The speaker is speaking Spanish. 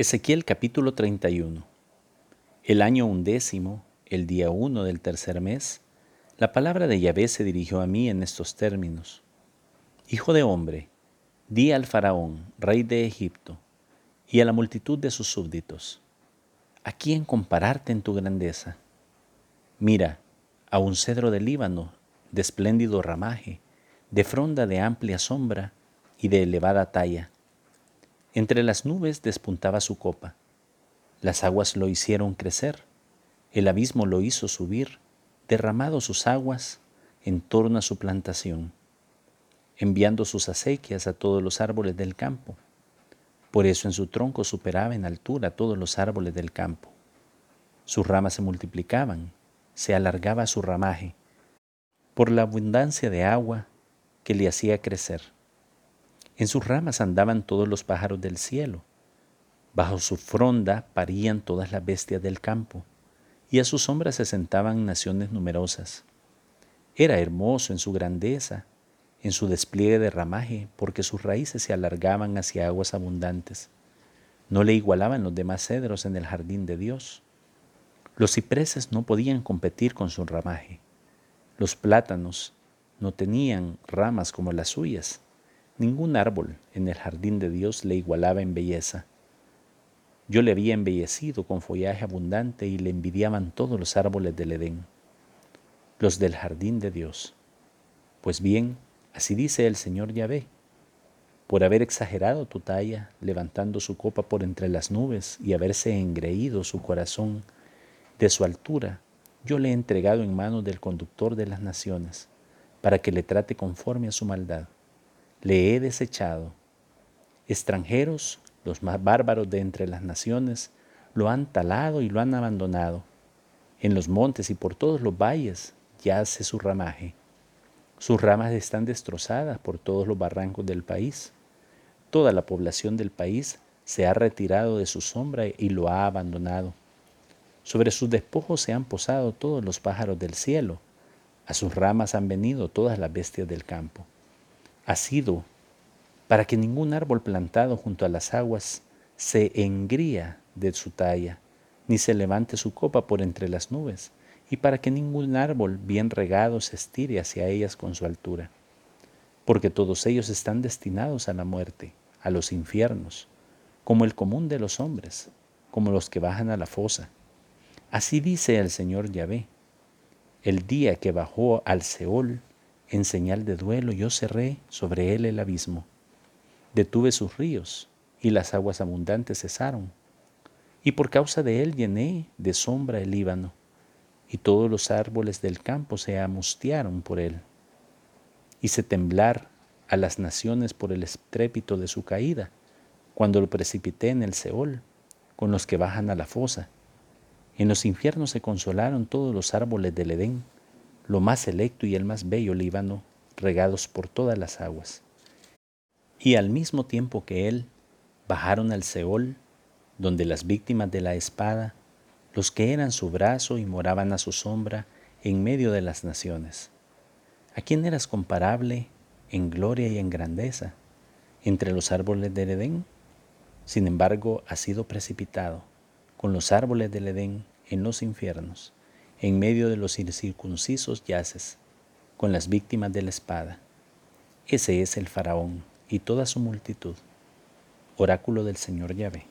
Ezequiel capítulo 31 El año undécimo, el día uno del tercer mes, la palabra de Yahvé se dirigió a mí en estos términos. Hijo de hombre, di al faraón, rey de Egipto, y a la multitud de sus súbditos, ¿a quién compararte en tu grandeza? Mira, a un cedro del Líbano, de espléndido ramaje, de fronda de amplia sombra y de elevada talla entre las nubes despuntaba su copa. Las aguas lo hicieron crecer, el abismo lo hizo subir, derramado sus aguas en torno a su plantación, enviando sus acequias a todos los árboles del campo. Por eso en su tronco superaba en altura todos los árboles del campo. Sus ramas se multiplicaban, se alargaba su ramaje, por la abundancia de agua que le hacía crecer. En sus ramas andaban todos los pájaros del cielo. Bajo su fronda parían todas las bestias del campo, y a su sombra se sentaban naciones numerosas. Era hermoso en su grandeza, en su despliegue de ramaje, porque sus raíces se alargaban hacia aguas abundantes. No le igualaban los demás cedros en el jardín de Dios. Los cipreses no podían competir con su ramaje. Los plátanos no tenían ramas como las suyas. Ningún árbol en el jardín de Dios le igualaba en belleza. Yo le había embellecido con follaje abundante y le envidiaban todos los árboles del Edén, los del jardín de Dios. Pues bien, así dice el Señor Yahvé, por haber exagerado tu talla, levantando su copa por entre las nubes y haberse engreído su corazón de su altura, yo le he entregado en manos del conductor de las naciones, para que le trate conforme a su maldad le he desechado. Extranjeros, los más bárbaros de entre las naciones, lo han talado y lo han abandonado. En los montes y por todos los valles yace su ramaje. Sus ramas están destrozadas por todos los barrancos del país. Toda la población del país se ha retirado de su sombra y lo ha abandonado. Sobre sus despojos se han posado todos los pájaros del cielo. A sus ramas han venido todas las bestias del campo ha sido para que ningún árbol plantado junto a las aguas se engría de su talla, ni se levante su copa por entre las nubes, y para que ningún árbol bien regado se estire hacia ellas con su altura, porque todos ellos están destinados a la muerte, a los infiernos, como el común de los hombres, como los que bajan a la fosa. Así dice el Señor Yahvé, el día que bajó al Seol en señal de duelo yo cerré sobre él el abismo. Detuve sus ríos y las aguas abundantes cesaron. Y por causa de él llené de sombra el Líbano, y todos los árboles del campo se amustiaron por él. Hice temblar a las naciones por el estrépito de su caída, cuando lo precipité en el Seol, con los que bajan a la fosa. En los infiernos se consolaron todos los árboles del Edén, lo más selecto y el más bello Líbano, regados por todas las aguas. Y al mismo tiempo que él, bajaron al Seol, donde las víctimas de la espada, los que eran su brazo y moraban a su sombra en medio de las naciones. ¿A quién eras comparable en gloria y en grandeza entre los árboles del Edén? Sin embargo, has sido precipitado con los árboles del Edén en los infiernos en medio de los incircuncisos yaces, con las víctimas de la espada. Ese es el faraón y toda su multitud. Oráculo del Señor Yahvé.